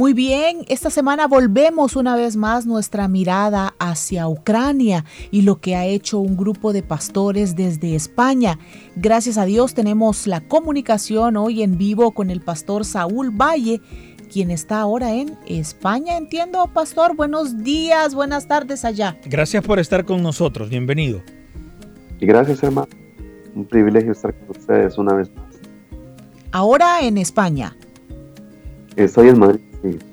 Muy bien, esta semana volvemos una vez más nuestra mirada hacia Ucrania y lo que ha hecho un grupo de pastores desde España. Gracias a Dios tenemos la comunicación hoy en vivo con el pastor Saúl Valle, quien está ahora en España. Entiendo, pastor, buenos días, buenas tardes allá. Gracias por estar con nosotros, bienvenido. Y gracias, hermano. Un privilegio estar con ustedes una vez más. Ahora en España. Estoy en Madrid.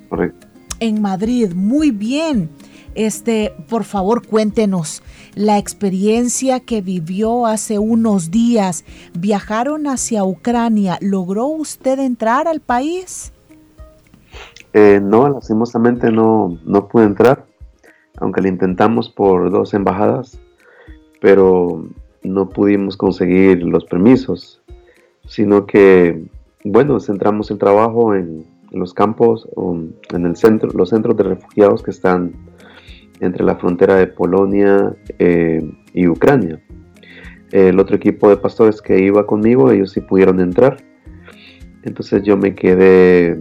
Correcto. En Madrid, muy bien. Este, por favor, cuéntenos la experiencia que vivió hace unos días. Viajaron hacia Ucrania. ¿Logró usted entrar al país? Eh, no, lastimosamente no, no pude entrar, aunque lo intentamos por dos embajadas, pero no pudimos conseguir los permisos, sino que, bueno, centramos el trabajo en los campos, en el centro, los centros de refugiados que están entre la frontera de Polonia eh, y Ucrania. El otro equipo de pastores que iba conmigo, ellos sí pudieron entrar. Entonces yo me quedé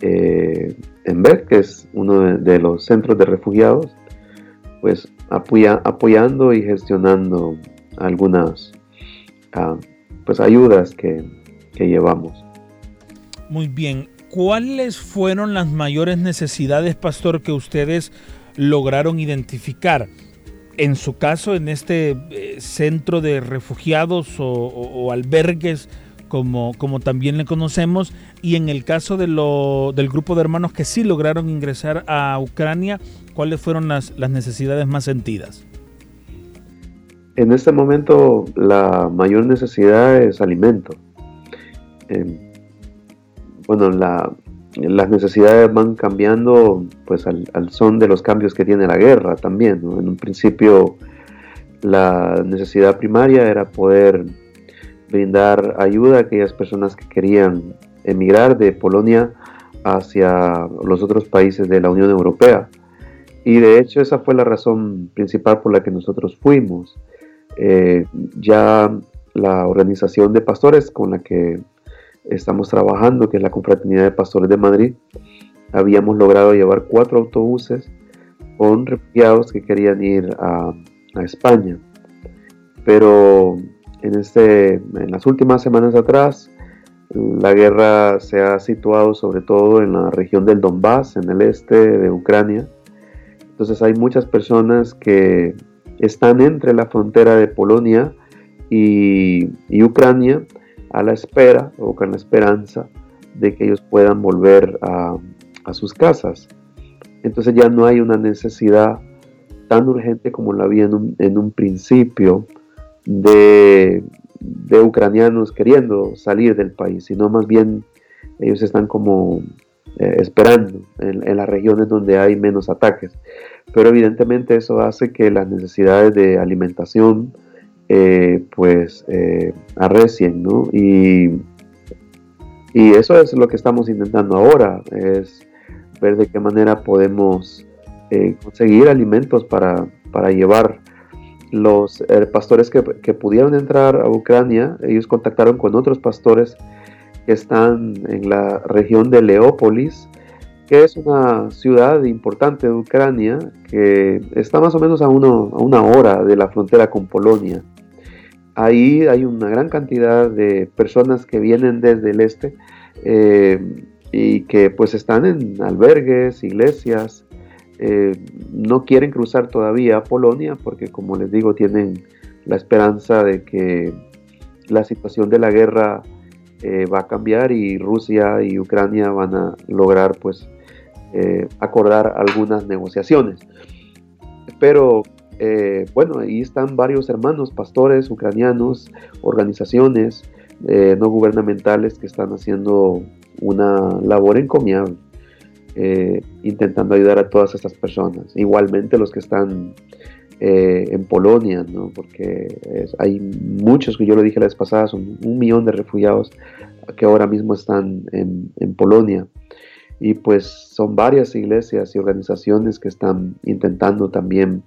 eh, en Ver, que es uno de, los centros de refugiados, pues apoyando y gestionando algunas ah, pues ayudas que, que llevamos. Muy bien, ¿cuáles fueron las mayores necesidades, pastor, que ustedes lograron identificar? En su caso, en este eh, centro de refugiados o, albergues, como, también le conocemos, y en el caso de lo, del grupo de hermanos que sí lograron ingresar a Ucrania, ¿cuáles fueron las, las necesidades más sentidas? En este momento la mayor necesidad es alimento. Eh, bueno, las necesidades van cambiando pues al, son de los cambios que tiene la guerra también. En un principio la necesidad primaria era poder brindar ayuda a aquellas personas que querían emigrar de Polonia hacia los otros países de la Unión Europea. Y de hecho esa fue la razón principal por la que nosotros fuimos. Eh, ya la organización de pastores con la que estamos trabajando, que es la Confraternidad de Pastores de Madrid, habíamos logrado llevar cuatro autobuses con refugiados que querían ir a, España. Pero en, este, en las últimas semanas atrás, la guerra se ha situado sobre todo en la región del Donbass, en el este de Ucrania. Entonces hay muchas personas que están entre la frontera de Polonia y, y Ucrania a la espera o con la esperanza de que ellos puedan volver a, sus casas. Entonces ya no hay una necesidad tan urgente como la había en un, principio de, ucranianos queriendo salir del país, sino más bien ellos están como eh, esperando en, en, las regiones donde hay menos ataques. Pero evidentemente eso hace que las necesidades de alimentación, eh, pues eh, arrecien. Y, y eso es lo que estamos intentando ahora, es ver de qué manera podemos eh, conseguir alimentos para, para llevar los eh, pastores que, que, pudieron entrar a Ucrania, ellos contactaron con otros pastores que están en la región de Leópolis, que es una ciudad importante de Ucrania, que está más o menos a, uno, a una hora de la frontera con Polonia. Ahí hay una gran cantidad de personas que vienen desde el este eh, y que pues están en albergues, iglesias, eh, no quieren cruzar todavía Polonia porque como les digo tienen la esperanza de que la situación de la guerra eh, va a cambiar y Rusia y Ucrania van a lograr pues acordar algunas negociaciones. Pero eh, bueno, ahí están varios hermanos, pastores ucranianos, organizaciones eh, no gubernamentales que están haciendo una labor encomiable, eh, intentando ayudar a todas estas personas. Igualmente los que están en Polonia, ¿no? porque hay muchos, que yo lo dije la vez pasada, son un millón de refugiados que ahora mismo están en, en Polonia. Y pues son varias iglesias y organizaciones que están intentando también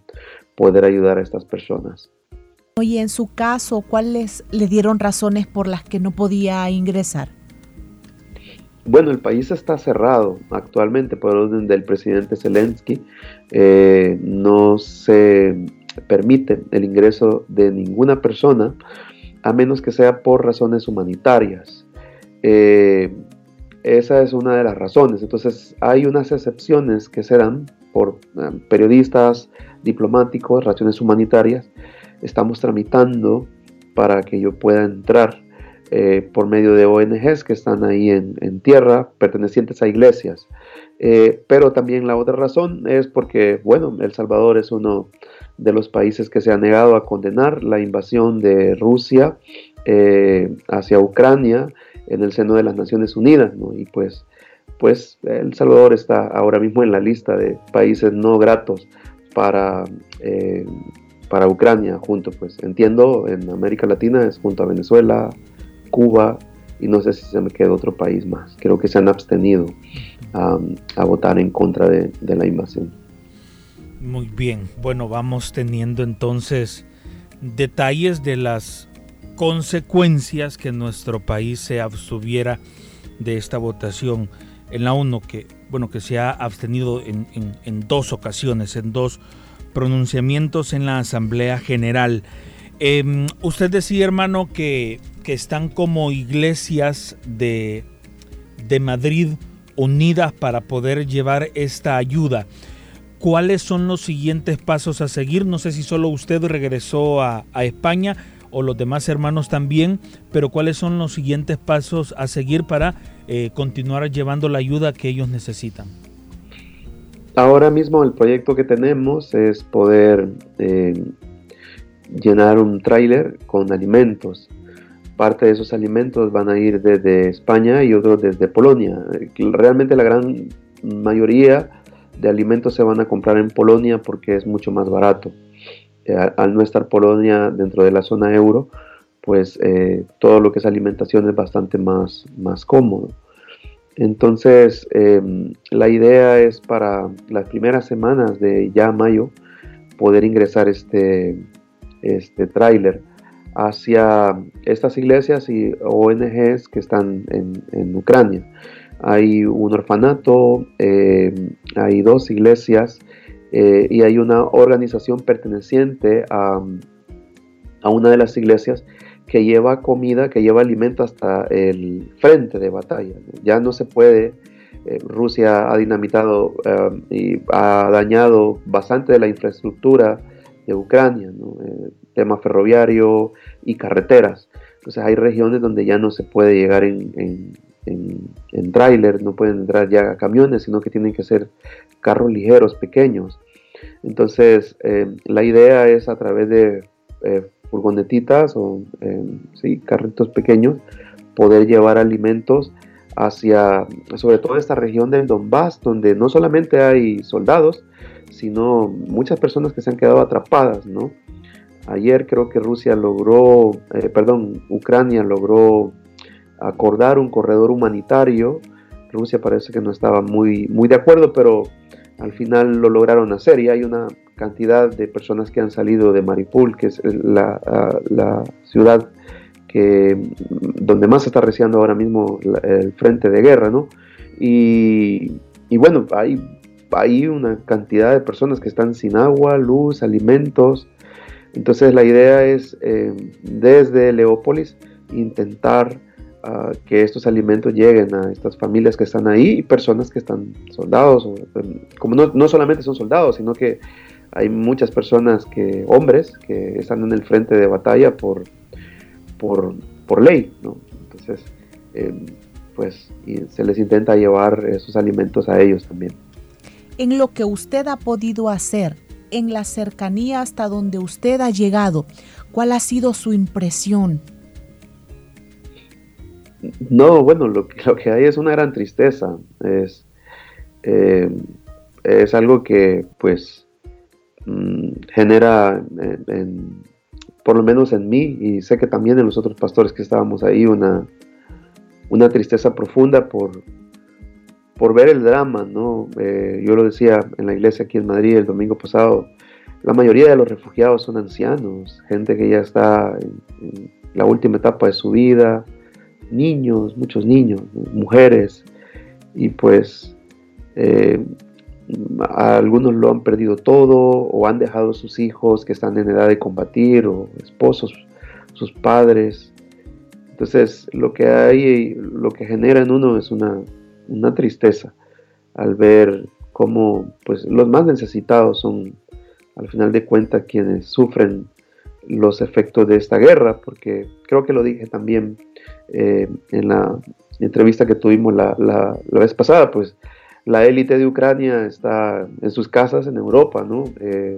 poder ayudar a estas personas. Y en su caso, ¿cuáles le dieron razones por las que no podía ingresar? Bueno, el país está cerrado actualmente por orden del presidente Zelensky. Eh, no se permite el ingreso de ninguna persona a menos que sea por razones humanitarias. Eh, esa es una de las razones. Entonces hay unas excepciones que serán por eh, periodistas, diplomáticos, razones humanitarias, estamos tramitando para que yo pueda entrar eh, por medio de ONGs que están ahí en, tierra, pertenecientes a iglesias. Eh, pero también la otra razón es porque, bueno, El Salvador es uno de los países que se ha negado a condenar la invasión de Rusia hacia Ucrania en el seno de las Naciones Unidas, Y pues, pues El Salvador está ahora mismo en la lista de países no gratos para para Ucrania junto, pues entiendo, en América Latina es junto a Venezuela, Cuba y no sé si se me queda otro país más. Creo que se han abstenido a votar en contra de, de la invasión. Muy bien, bueno, vamos teniendo entonces detalles de las consecuencias que nuestro país se abstuviera de esta votación en la ONU, que bueno, que se ha abstenido en, en, dos ocasiones, en dos pronunciamientos en la Asamblea General. Em, usted decía, hermano, que, que, están como iglesias de, de Madrid unidas para poder llevar esta ayuda. ¿Cuáles son los siguientes pasos a seguir? No sé si solo usted regresó a, España o los demás hermanos también, pero ¿cuáles son los siguientes pasos a seguir para eh, continuar llevando la ayuda que ellos necesitan? Ahora mismo el proyecto que tenemos es poder eh, llenar un tráiler con alimentos. Parte de esos alimentos van a ir desde España y otros desde Polonia. Realmente la gran mayoría de alimentos se van a comprar en Polonia porque es mucho más barato. Eh, al no estar Polonia dentro de la zona euro, pues eh, todo lo que es alimentación es bastante más, más cómodo. Entonces, em, la idea es para las primeras semanas de ya mayo poder ingresar este, este tráiler hacia estas iglesias y ONGs que están en, Ucrania. Hay un orfanato, em, hay dos iglesias eh, y hay una organización perteneciente a, a una de las iglesias que lleva comida, que lleva alimento hasta el frente de batalla. Ya no se puede, eh, Rusia ha dinamitado eh, y ha dañado bastante de la infraestructura de Ucrania, eh, tema ferroviario y carreteras. Entonces hay regiones donde ya no se puede llegar en, en, en, tráiler, no pueden entrar ya camiones, sino que tienen que ser carros ligeros, pequeños. Entonces la idea es a través de furgonetitas o sí, carritos pequeños, poder llevar alimentos hacia, sobre todo esta región del Donbass, donde no solamente hay soldados, sino muchas personas que se han quedado atrapadas, ¿no? Ayer creo que Rusia logró, eh, perdón, Ucrania logró acordar un corredor humanitario. Rusia parece que no estaba muy, muy de acuerdo, pero al final lo lograron hacer y hay una cantidad de personas que han salido de Maripul, que es la, ah, ciudad que, donde más se está reciando ahora mismo el frente de guerra, ¿no? Y, bueno, hay, hay una cantidad de personas que están sin agua, luz, alimentos. Entonces la idea es eh, desde Leópolis intentar que estos alimentos lleguen a estas familias que están ahí y personas que están soldados, em, como no, no, solamente son soldados, sino que hay muchas personas que, hombres, que están en el frente de batalla por, por, por ley, ¿no? Entonces, em, pues se les intenta llevar esos alimentos a ellos también. En lo que usted ha podido hacer, en la cercanía hasta donde usted ha llegado, ¿cuál ha sido su impresión? no, bueno, lo que, lo que hay es una gran tristeza. Es, eh, es algo que pues mm, genera, por lo menos en mí, y sé que también en los otros pastores que estábamos ahí, una, una tristeza profunda por, por ver el drama, ¿no? Eh, yo lo decía en la iglesia aquí en Madrid el domingo pasado, la mayoría de los refugiados son ancianos, gente que ya está en, la última etapa de su vida, niños, muchos niños, mujeres, y pues eh, algunos lo han perdido todo o han dejado sus hijos que están en edad de combatir o esposos, sus padres. Entonces lo que hay, lo que genera en uno es una, una tristeza al ver cómo pues, los más necesitados son al final de cuentas quienes sufren los efectos de esta guerra, porque creo que lo dije también eh, en la entrevista que tuvimos la, la, vez pasada, pues la élite de Ucrania está en sus casas en Europa, ¿no? Eh,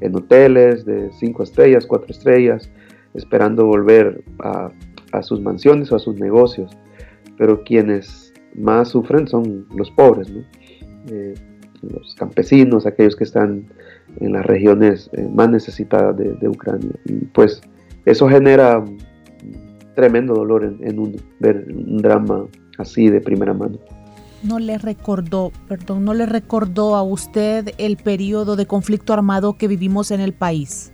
en, hoteles de cinco estrellas, cuatro estrellas, esperando volver a, sus mansiones o a sus negocios. Pero quienes más sufren son los pobres. Eh, los campesinos, aquellos que están en las regiones eh, más necesitadas de, Ucrania. Y pues eso genera tremendo dolor en, uno, ver un drama así de primera mano. ¿No le recordó, perdón, no le recordó a usted el periodo de conflicto armado que vivimos en el país?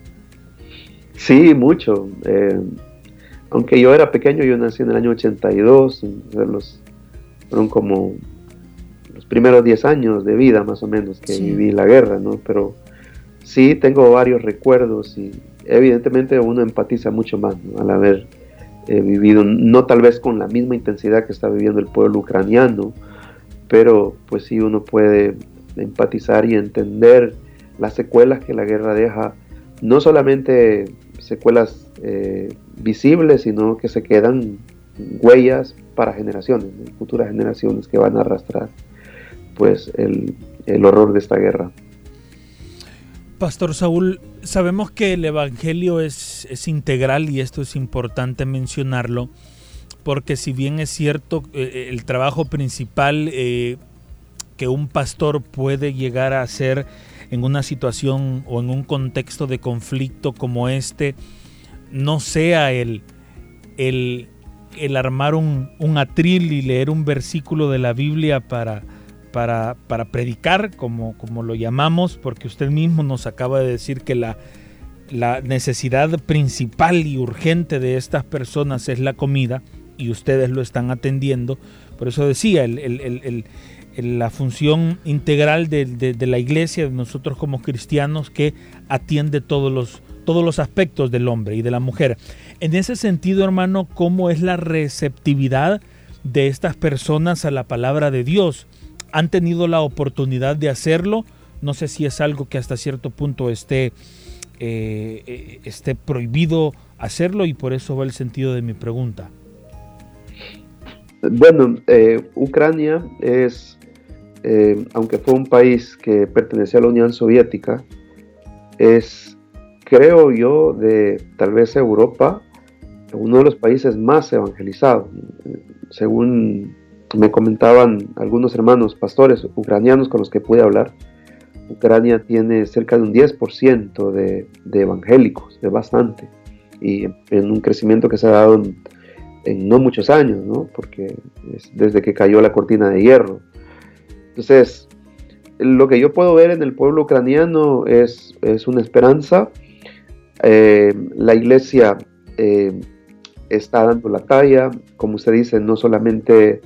Sí, mucho. Eh, aunque yo era pequeño, yo nací en el año 82, los, fueron como los primeros 10 años de vida más o menos que viví la guerra, ¿no? Pero sí tengo varios recuerdos y evidentemente uno empatiza mucho más al haber eh, vivido, no tal vez con la misma intensidad que está viviendo el pueblo ucraniano, pero pues sí uno puede empatizar y entender las secuelas que la guerra deja, no solamente secuelas eh, visibles, sino que se quedan huellas para generaciones, futuras generaciones que van a arrastrar pues el, el horror de esta guerra. Pastor Saúl, sabemos que el Evangelio es, es, integral y esto es importante mencionarlo, porque si bien es cierto, eh, eh, el trabajo principal eh, que un pastor puede llegar a hacer en una situación o en un contexto de conflicto como este, no sea el, el, el armar un, un atril y leer un versículo de la Biblia para para, predicar, como, como lo llamamos, porque usted mismo nos acaba de decir que la, la necesidad principal y urgente de estas personas es la comida y ustedes lo están atendiendo. Por eso decía, la función integral de, la iglesia, de nosotros como cristianos, que atiende todos los, todos los aspectos del hombre y de la mujer. En ese sentido, hermano, ¿cómo es la receptividad de estas personas a la palabra de Dios? han tenido la oportunidad de hacerlo. No sé si es algo que hasta cierto punto esté, eh, eh, esté prohibido hacerlo y por eso va el sentido de mi pregunta. Bueno, eh, Ucrania es, aunque fue un país que pertenecía a la Unión Soviética, es, creo yo, de tal vez Europa, uno de los países más evangelizados. Según me comentaban algunos hermanos pastores ucranianos con los que pude hablar, Ucrania tiene cerca de un 10% de, de, evangélicos, es bastante, y en un crecimiento que se ha dado en, no muchos años, ¿no? porque es desde que cayó la cortina de hierro. Entonces, lo que yo puedo ver en el pueblo ucraniano es, es una esperanza. Eh, la iglesia eh, está dando la talla, como usted dice, no solamente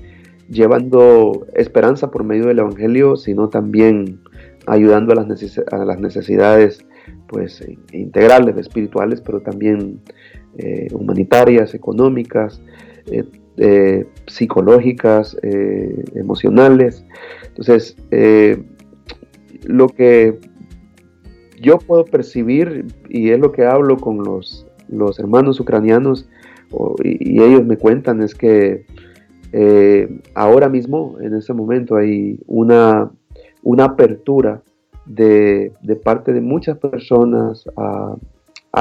llevando esperanza por medio del Evangelio, sino también ayudando a las, a las necesidades pues, integrales, espirituales, pero también eh, humanitarias, económicas, eh, eh, psicológicas, emocionales. Entonces, lo que yo puedo percibir, y es lo que hablo con los, los hermanos ucranianos, y ellos me cuentan, es que ahora mismo, en este momento, hay una, una apertura de, parte de muchas personas a,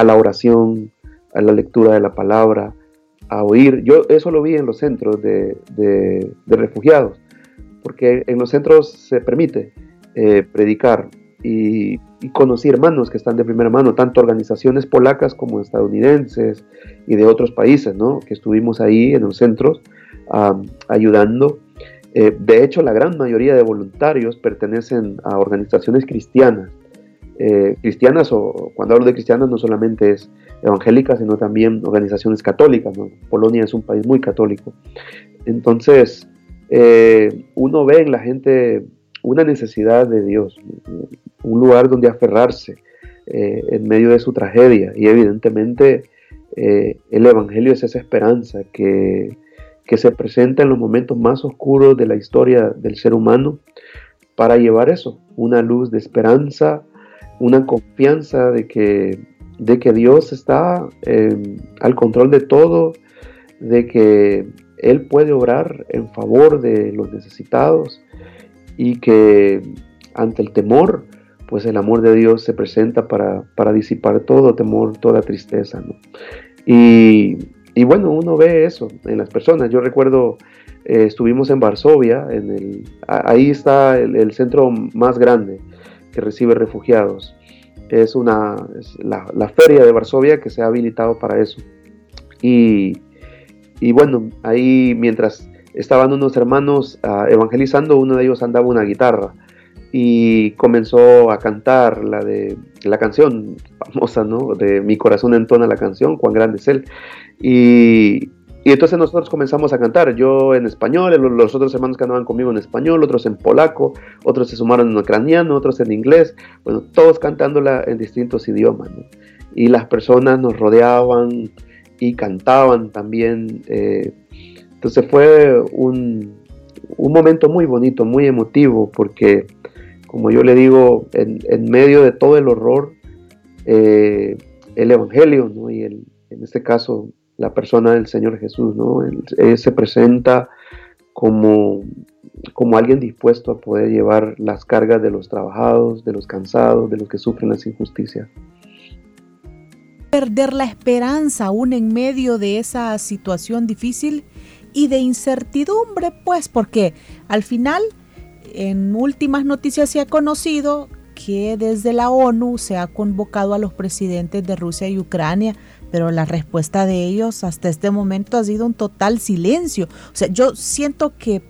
la oración, a la lectura de la palabra, a oír. Yo eso lo vi en los centros de, refugiados, porque en los centros se permite eh, predicar y, y, conocí hermanos que están de primera mano, tanto organizaciones polacas como estadounidenses y de otros países, ¿no? que estuvimos ahí en los centros ayudando. Eh, de hecho, la gran mayoría de voluntarios pertenecen a organizaciones cristianas. Eh, cristianas, o cuando hablo de cristianas, no solamente es evangélicas, sino también organizaciones católicas. Polonia es un país muy católico. Entonces, eh, uno ve en la gente una necesidad de Dios, un lugar donde aferrarse en medio de su tragedia. Y evidentemente el Evangelio es esa esperanza que, que se presenta en los momentos más oscuros de la historia del ser humano para llevar eso, una luz de esperanza, una confianza de que, de que Dios está em, al control de todo, de que Él puede obrar en favor de los necesitados y que ante el temor, pues el amor de Dios se presenta para, para disipar todo temor, toda tristeza. Y, y bueno, uno ve eso en las personas. Yo recuerdo, eh, estuvimos en Varsovia, en el, ahí está el, centro más grande que recibe refugiados. Es, una, la, feria de Varsovia que se ha habilitado para eso. Y, y bueno, ahí mientras estaban unos hermanos ah, evangelizando, uno de ellos andaba una guitarra y comenzó a cantar la de la canción famosa, ¿no? De Mi corazón entona la canción, cuán grande es él. Y, entonces nosotros comenzamos a cantar, yo en español, los otros hermanos que andaban conmigo en español, otros en polaco, otros se sumaron en ucraniano, otros en inglés, bueno, todos cantándola en distintos idiomas. Y las personas nos rodeaban y cantaban también. Eh, entonces fue un, un, momento muy bonito, muy emotivo, porque como yo le digo, en, medio de todo el horror, eh, el Evangelio, ¿no? y el, en este caso la persona del Señor Jesús, ¿no? Él, se presenta como, como alguien dispuesto a poder llevar las cargas de los trabajados, de los cansados, de los que sufren las injusticias. Perder la esperanza aún en medio de esa situación difícil y de incertidumbre, pues, porque al final, en últimas noticias se ha conocido que desde la ONU se ha convocado a los presidentes de Rusia y Ucrania pero la respuesta de ellos hasta este momento ha sido un total silencio. O sea, yo siento que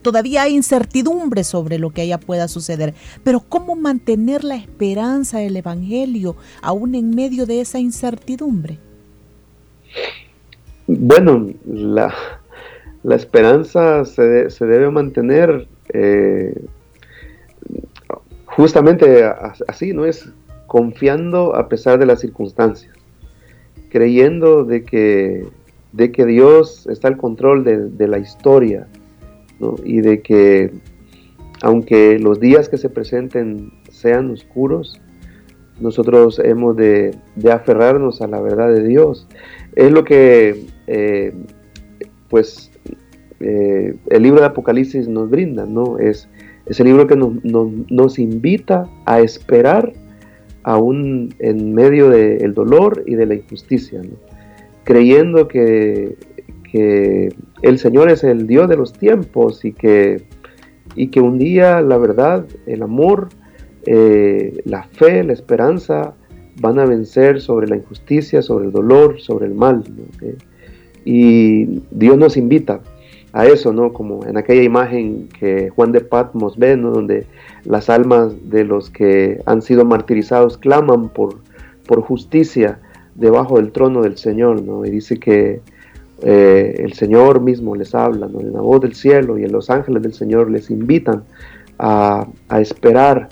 todavía hay incertidumbre sobre lo que allá pueda suceder, pero ¿cómo mantener la esperanza del Evangelio aún en medio de esa incertidumbre? Bueno, la, esperanza se, debe mantener eh, justamente así, ¿no? Es confiando a pesar de las circunstancias creyendo de que, de que Dios está al control de, la historia y de que aunque los días que se presenten sean oscuros, nosotros hemos de, aferrarnos a la verdad de Dios. Es lo que eh, pues eh, el libro de Apocalipsis nos brinda, ¿no? Es, es el libro que nos, nos invita a esperar aún en medio del dolor y de la injusticia, creyendo que, el Señor es el Dios de los tiempos y que, y que un día la verdad, el amor, eh, la fe, la esperanza van a vencer sobre la injusticia, sobre el dolor, sobre el mal. Eh, y Dios nos invita a eso, ¿no? Como en aquella imagen que Juan de Patmos ve, ¿no? Donde las almas de los que han sido martirizados claman por, por justicia debajo del trono del Señor, ¿no? Y dice que eh, el Señor mismo les habla, ¿no? En la voz del cielo y en los ángeles del Señor les invitan a, esperar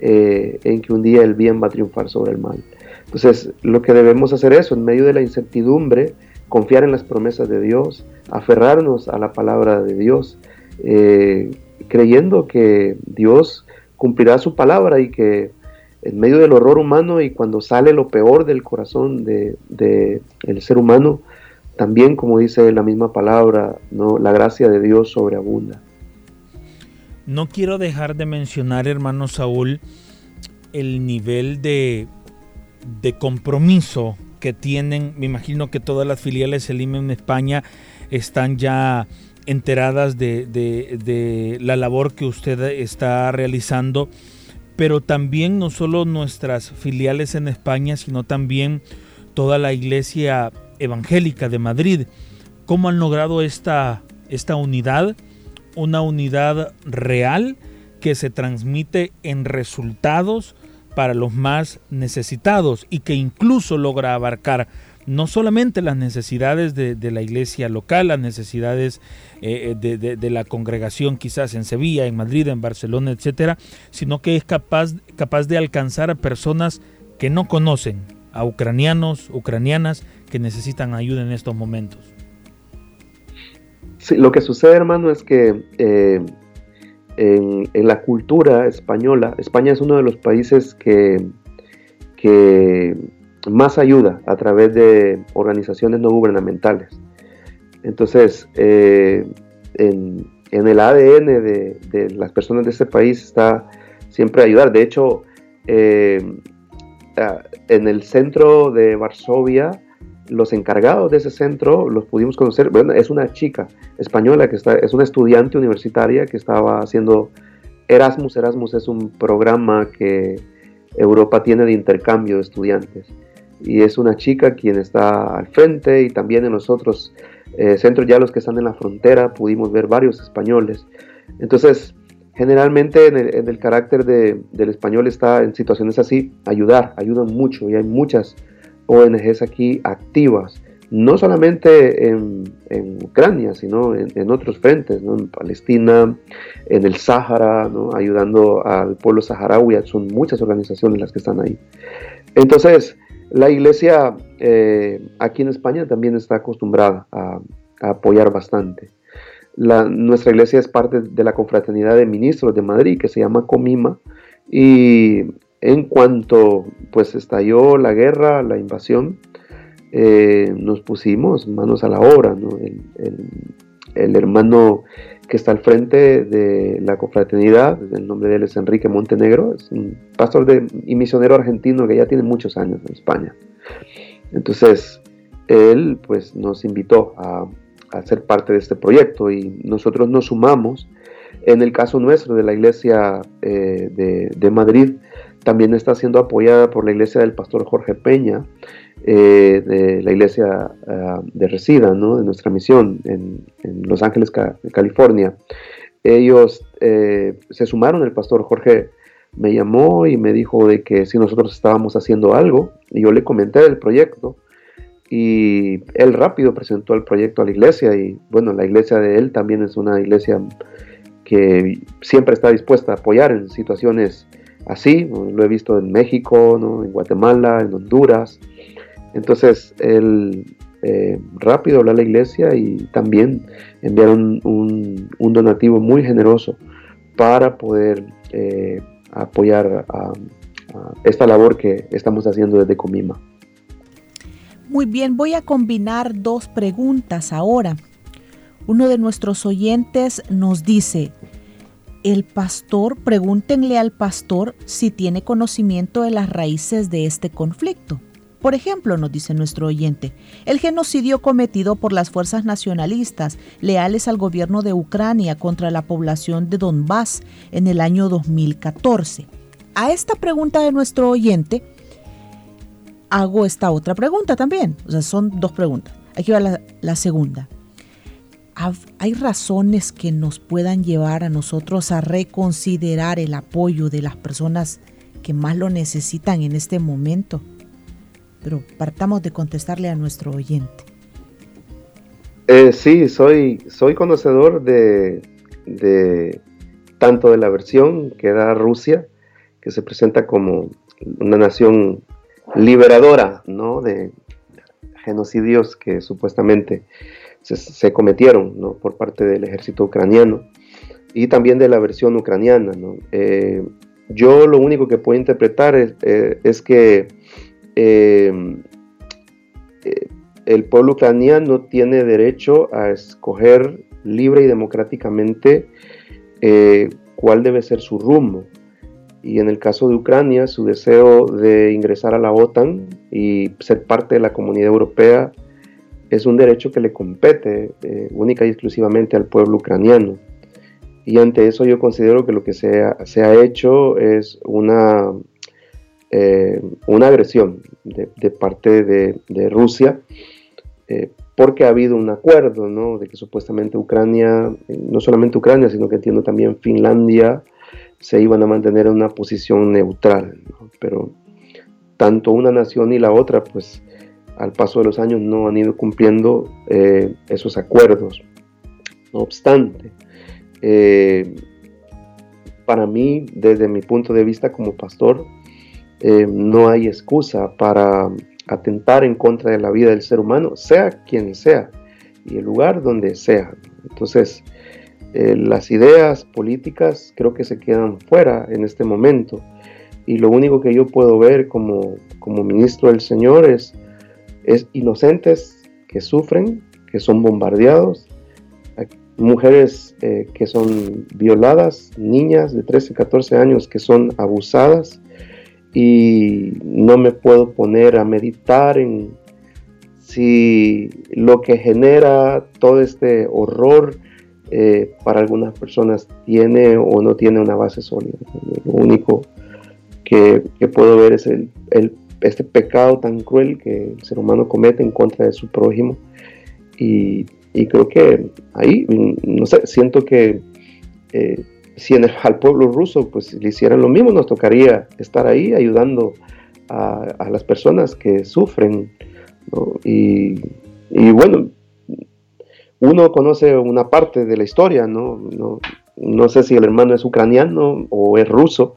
eh, en que un día el bien va a triunfar sobre el mal. Entonces, lo que debemos hacer es, en medio de la incertidumbre, confiar en las promesas de Dios, aferrarnos a la palabra de Dios, eh, creyendo que Dios cumplirá su palabra y que en medio del horror humano y cuando sale lo peor del corazón del de, el ser humano, también como dice la misma palabra, ¿no? la gracia de Dios sobreabunda. No quiero dejar de mencionar, hermano Saúl, el nivel de, de compromiso que tienen, me imagino que todas las filiales Elim en España están ya enteradas de, de, la labor que usted está realizando, pero también no solo nuestras filiales en España, sino también toda la iglesia evangélica de Madrid. ¿Cómo han logrado esta, esta unidad? Una unidad real que se transmite en resultados para los más necesitados y que incluso logra abarcar no solamente las necesidades de, la iglesia local, las necesidades eh, de, de, la congregación quizás en Sevilla, en Madrid, en Barcelona, etcétera, sino que es capaz, capaz de alcanzar a personas que no conocen, a ucranianos, ucranianas que necesitan ayuda en estos momentos. Lo que sucede, hermano, es que eh, en, la cultura española, España es uno de los países que, más ayuda a través de organizaciones no gubernamentales. Entonces, eh, en, el ADN de, las personas de este país está siempre ayudar. De hecho, eh, en el centro de Varsovia, los encargados de ese centro los pudimos conocer. Bueno, es una chica española que está, es una estudiante universitaria que estaba haciendo Erasmus. Erasmus es un programa que Europa tiene de intercambio de estudiantes. Y es una chica quien está al frente y también en los otros eh, centros, ya los que están en la frontera, pudimos ver varios españoles. Entonces, generalmente en el, carácter del español está en situaciones así, ayudar, ayudan mucho y hay muchas ONGs aquí activas, no solamente en, Ucrania, sino en, otros frentes, en Palestina, en el Sáhara, ayudando al pueblo saharaui, son muchas organizaciones las que están ahí. Entonces, la iglesia eh, aquí en España también está acostumbrada a, apoyar bastante. nuestra iglesia es parte de la confraternidad de ministros de Madrid que se llama Comima y en cuanto pues estalló la guerra, la invasión, eh, nos pusimos manos a la obra. El, hermano que está al frente de la confraternidad, el nombre de él es Enrique Montenegro, es un pastor y misionero argentino que ya tiene muchos años en España. Entonces, él pues nos invitó a, ser parte de este proyecto y nosotros nos sumamos. En el caso nuestro de la iglesia eh, de Madrid, también está siendo apoyada por la iglesia del pastor Jorge Peña, eh, de la iglesia ah, de Resida, de nuestra misión en, Los Ángeles, California. Ellos eh, se sumaron, el pastor Jorge me llamó y me dijo de que si nosotros estábamos haciendo algo, y yo le comenté del proyecto, y él rápido presentó el proyecto a la iglesia, y bueno, la iglesia de él también es una iglesia que siempre está dispuesta a apoyar en situaciones así, lo he visto en México, en Guatemala, en Honduras. Entonces, él eh, rápido habló a la iglesia y también enviaron un, donativo muy generoso para poder eh, apoyar a, esta labor que estamos haciendo desde Comima. Muy bien, voy a combinar dos preguntas ahora. Uno de nuestros oyentes nos dice, el pastor, pregúntenle al pastor si tiene conocimiento de las raíces de este conflicto. Por ejemplo, nos dice nuestro oyente, el genocidio cometido por las fuerzas nacionalistas leales al gobierno de Ucrania contra la población de Donbass en el año 2014. A esta pregunta de nuestro oyente, hago esta otra pregunta también. O sea, son dos preguntas. Aquí va la, la segunda. ¿Hay razones que nos puedan llevar a nosotros a reconsiderar el apoyo de las personas que más lo necesitan en este momento? Pero partamos de contestarle a nuestro oyente. Eh, sí, soy, soy conocedor de, tanto de la versión que da Rusia, que se presenta como una nación liberadora ¿no? de genocidios que supuestamente se, cometieron por parte del ejército ucraniano y también de la versión ucraniana. Eh, yo lo único que puedo interpretar es, eh, que eh, el pueblo ucraniano tiene derecho a escoger libre y democráticamente cuál debe ser su rumbo. y en el caso de Ucrania, su deseo de ingresar a la OTAN y ser parte de la comunidad europea es un derecho que le compete eh, única y exclusivamente al pueblo ucraniano. Y ante eso yo considero que lo que se ha, hecho es una, eh, una agresión de, parte de, Rusia, eh, porque ha habido un acuerdo, ¿no? De que supuestamente Ucrania, no solamente Ucrania, sino que entiendo también Finlandia, se iban a mantener en una posición neutral, pero tanto una nación y la otra, pues al paso de los años no han ido cumpliendo eh, esos acuerdos. No obstante, eh, para mí, desde mi punto de vista como pastor, eh, no hay excusa para atentar en contra de la vida del ser humano, sea quien sea y el lugar donde sea. Entonces, las ideas políticas creo que se quedan fuera en este momento. Y lo único que yo puedo ver como, como ministro del Señor es es inocentes que sufren, que son bombardeados, mujeres eh, que son violadas, niñas de 13, 14 años que son abusadas y no me puedo poner a meditar en si lo que genera todo este horror eh, para algunas personas tiene o no tiene una base sólida. Lo único que, puedo ver es el, el este pecado tan cruel que el ser humano comete en contra de su prójimo. Y, creo que ahí, no sé, siento que eh, si al pueblo ruso pues le hicieran lo mismo, nos tocaría estar ahí ayudando a, las personas que sufren. Y, bueno, uno conoce una parte de la historia, ¿no? ¿no? No, sé si el hermano es ucraniano o es ruso,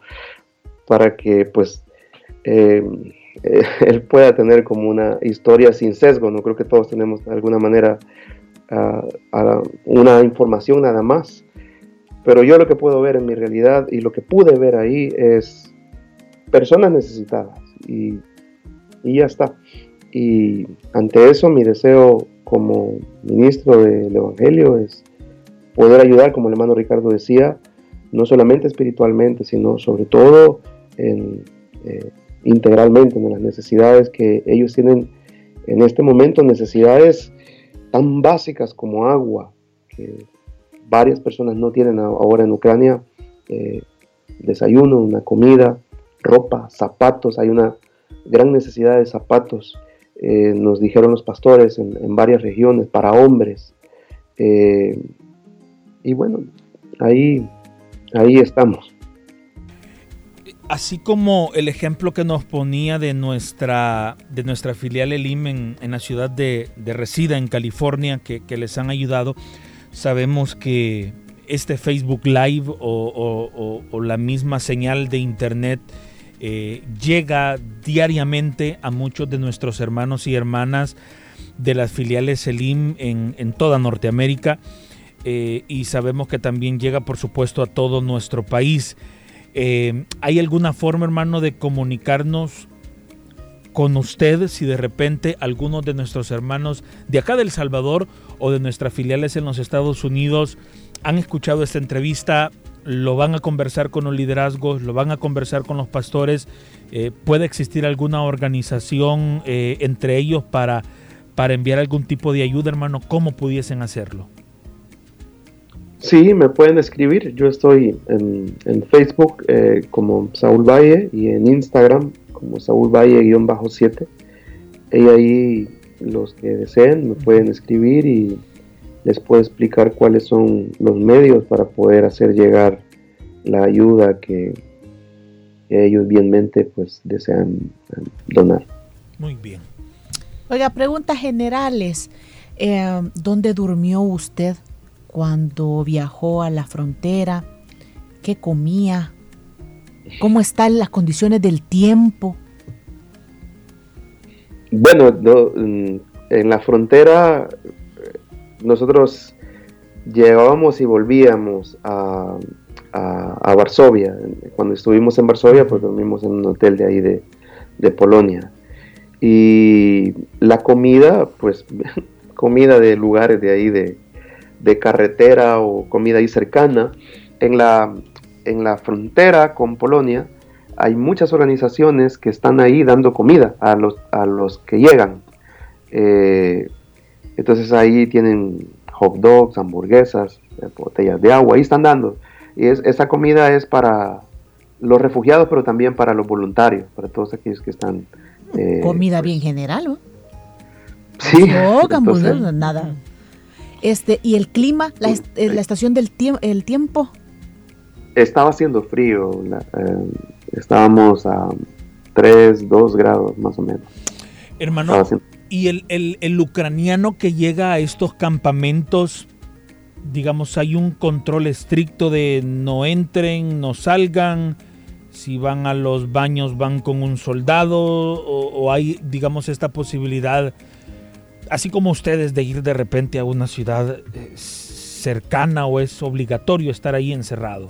para que pues eh, él pueda tener como una historia sin sesgo, no creo que todos tenemos de alguna manera ah, una información nada más, pero yo lo que puedo ver en mi realidad y lo que pude ver ahí es personas necesitadas y, y ya está. Y ante eso mi deseo como ministro del Evangelio es poder ayudar, como el hermano Ricardo decía, no solamente espiritualmente, sino sobre todo en... Eh, integralmente, en las necesidades que ellos tienen en este momento, necesidades tan básicas como agua, que varias personas no tienen ahora en Ucrania, eh, desayuno, una comida, ropa, zapatos, hay una gran necesidad de zapatos, eh, nos dijeron los pastores en, varias regiones, para hombres. Eh, y bueno, ahí, ahí estamos así como el ejemplo que nos ponía de nuestra, de nuestra filial Elim en, la ciudad de, Resida, en California, que, les han ayudado, sabemos que este Facebook Live o, la misma señal de Internet eh, llega diariamente a muchos de nuestros hermanos y hermanas de las filiales Elim en, toda Norteamérica. Eh, y sabemos que también llega, por supuesto, a todo nuestro país. Eh, ¿Hay alguna forma, hermano, de comunicarnos con usted si de repente algunos de nuestros hermanos de acá del Salvador o de nuestras filiales en los Estados Unidos han escuchado esta entrevista, lo van a conversar con los liderazgos, lo van a conversar con los pastores? Eh, ¿Puede existir alguna organización eh, entre ellos para, para enviar algún tipo de ayuda, hermano? ¿Cómo pudiesen hacerlo? Sí, me pueden escribir. Yo estoy en, Facebook eh, como Saúl Valle y en Instagram como Saúl Valle-7. Y ahí los que deseen me pueden escribir y les puedo explicar cuáles son los medios para poder hacer llegar la ayuda que, ellos bienmente pues desean eh, donar. Muy bien. Oiga, preguntas generales. Eh, ¿Dónde durmió usted? Cuando viajó a la frontera, qué comía, cómo están las condiciones del tiempo. Bueno, en la frontera nosotros llegábamos y volvíamos a, Varsovia. Cuando estuvimos en Varsovia, pues dormimos en un hotel de ahí de, de Polonia. Y la comida, pues comida de lugares de ahí de, de carretera o comida ahí cercana. En la, en la frontera con Polonia hay muchas organizaciones que están ahí dando comida a los, a los que llegan. Eh, entonces ahí tienen hot dogs, hamburguesas, eh, botellas de agua, ahí están dando. Y es, esa comida es para los refugiados, pero también para los voluntarios, para todos aquellos que están... Eh, comida bien general, ¿no? Sí. No, nada. Este, ¿Y el clima, la, estación del tiempo, el tiempo? Estaba haciendo frío, estábamos a 3, 2 grados más o menos. Hermano, ¿y el, el, ucraniano que llega a estos campamentos, digamos, hay un control estricto de no entren, no salgan? Si van a los baños van con un soldado o, hay, digamos, esta posibilidad, así como ustedes, de ir de repente a una ciudad eh, cercana o es obligatorio estar ahí encerrado?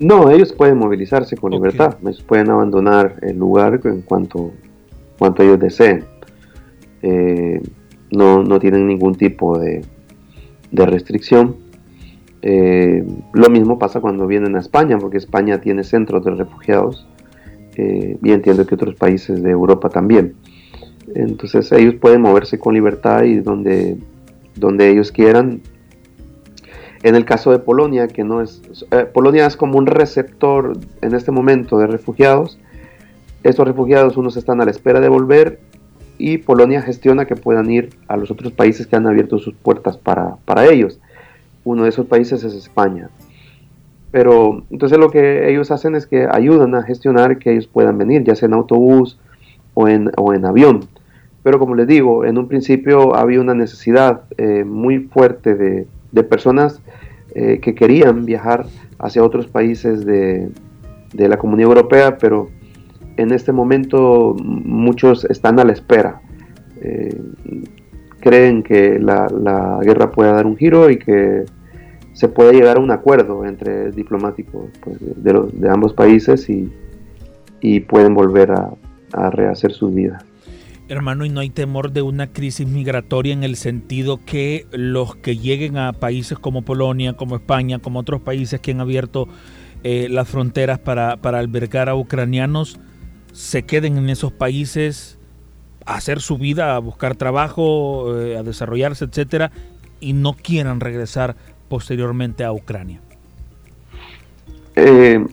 No, ellos pueden movilizarse con libertad, ellos pueden abandonar el lugar en cuanto, cuanto ellos deseen. Eh, no, no, tienen ningún tipo de, restricción. Eh, lo mismo pasa cuando vienen a España, porque España tiene centros de refugiados eh, y entiendo que otros países de Europa también. Entonces ellos pueden moverse con libertad y donde, donde ellos quieran, en el caso de Polonia, que no es... Eh, Polonia es como un receptor en este momento de refugiados. Estos refugiados unos están a la espera de volver y Polonia gestiona que puedan ir a los otros países que han abierto sus puertas para, ellos. Uno de esos países es España. Pero entonces lo que ellos hacen es que ayudan a gestionar que ellos puedan venir, ya sea en autobús o en, o en avión. Pero como les digo, en un principio había una necesidad eh, muy fuerte de, personas eh, que querían viajar hacia otros países de, la Comunidad Europea, pero en este momento muchos están a la espera. Eh, creen que la, guerra puede dar un giro y que se puede llegar a un acuerdo entre diplomáticos pues, de, ambos países y, pueden volver a rehacer sus vidas. Hermano, ¿y no hay temor de una crisis migratoria en el sentido que los que lleguen a países como Polonia, como España, como otros países que han abierto eh, las fronteras para, albergar a ucranianos, se queden en esos países a hacer su vida, a buscar trabajo, eh, a desarrollarse, etcétera, y no quieran regresar posteriormente a Ucrania? Eh,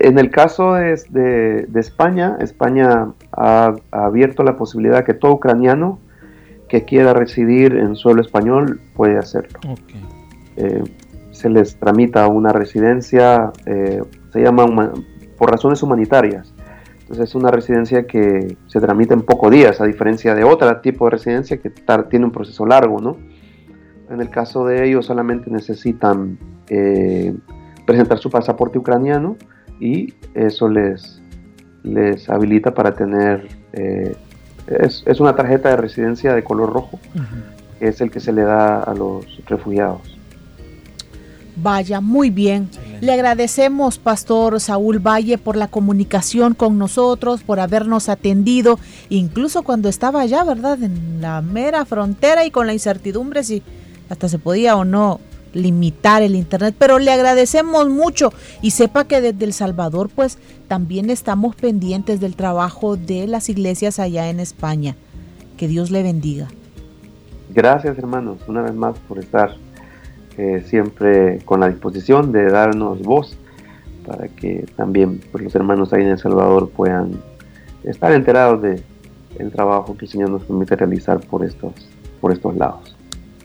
en el caso de, España, España ha, abierto la posibilidad que todo ucraniano que quiera residir en suelo español puede hacerlo. Eh, se les tramita una residencia, eh, se llama por razones humanitarias. Entonces es una residencia que se tramita en pocos días, a diferencia de otro tipo de residencia que tiene un proceso largo, ¿no? En el caso de ellos solamente necesitan eh, presentar su pasaporte ucraniano y eso les, les habilita para tener, eh, es, es, una tarjeta de residencia de color rojo, que es el que se le da a los refugiados. Vaya, muy bien. Le agradecemos, Pastor Saúl Valle, por la comunicación con nosotros, por habernos atendido, incluso cuando estaba allá, ¿verdad? En la mera frontera y con la incertidumbre si hasta se podía o no limitar el internet, pero le agradecemos mucho y sepa que desde El Salvador pues también estamos pendientes del trabajo de las iglesias allá en España. Que Dios le bendiga. Gracias hermanos, una vez más por estar eh, siempre con la disposición de darnos voz para que también pues, los hermanos ahí en El Salvador puedan estar enterados de el trabajo que el Señor nos permite realizar por estos, por estos lados.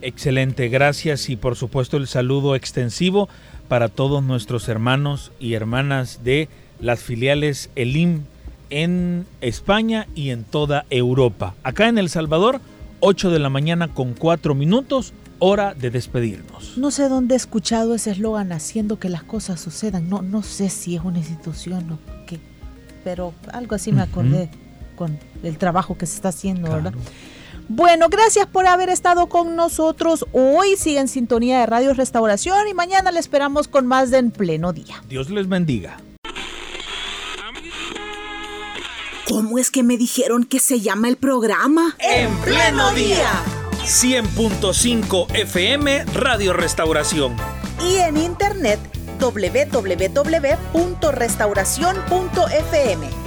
Excelente, gracias y por supuesto el saludo extensivo para todos nuestros hermanos y hermanas de las filiales Elim en España y en toda Europa. Acá en El Salvador, 8 de la mañana con 4 minutos, hora de despedirnos. No sé dónde he escuchado ese eslogan haciendo que las cosas sucedan. No, no sé si es una institución o qué, pero algo así me acordé con el trabajo que se está haciendo, ¿verdad? Bueno, gracias por haber estado con nosotros hoy. Sigue en sintonía de Radio Restauración y mañana le esperamos con más de En Pleno Día. Dios les bendiga. ¿Cómo es que me dijeron que se llama el programa? En Pleno Día. 100.5 FM Radio Restauración. Y en internet www.restauración.fm.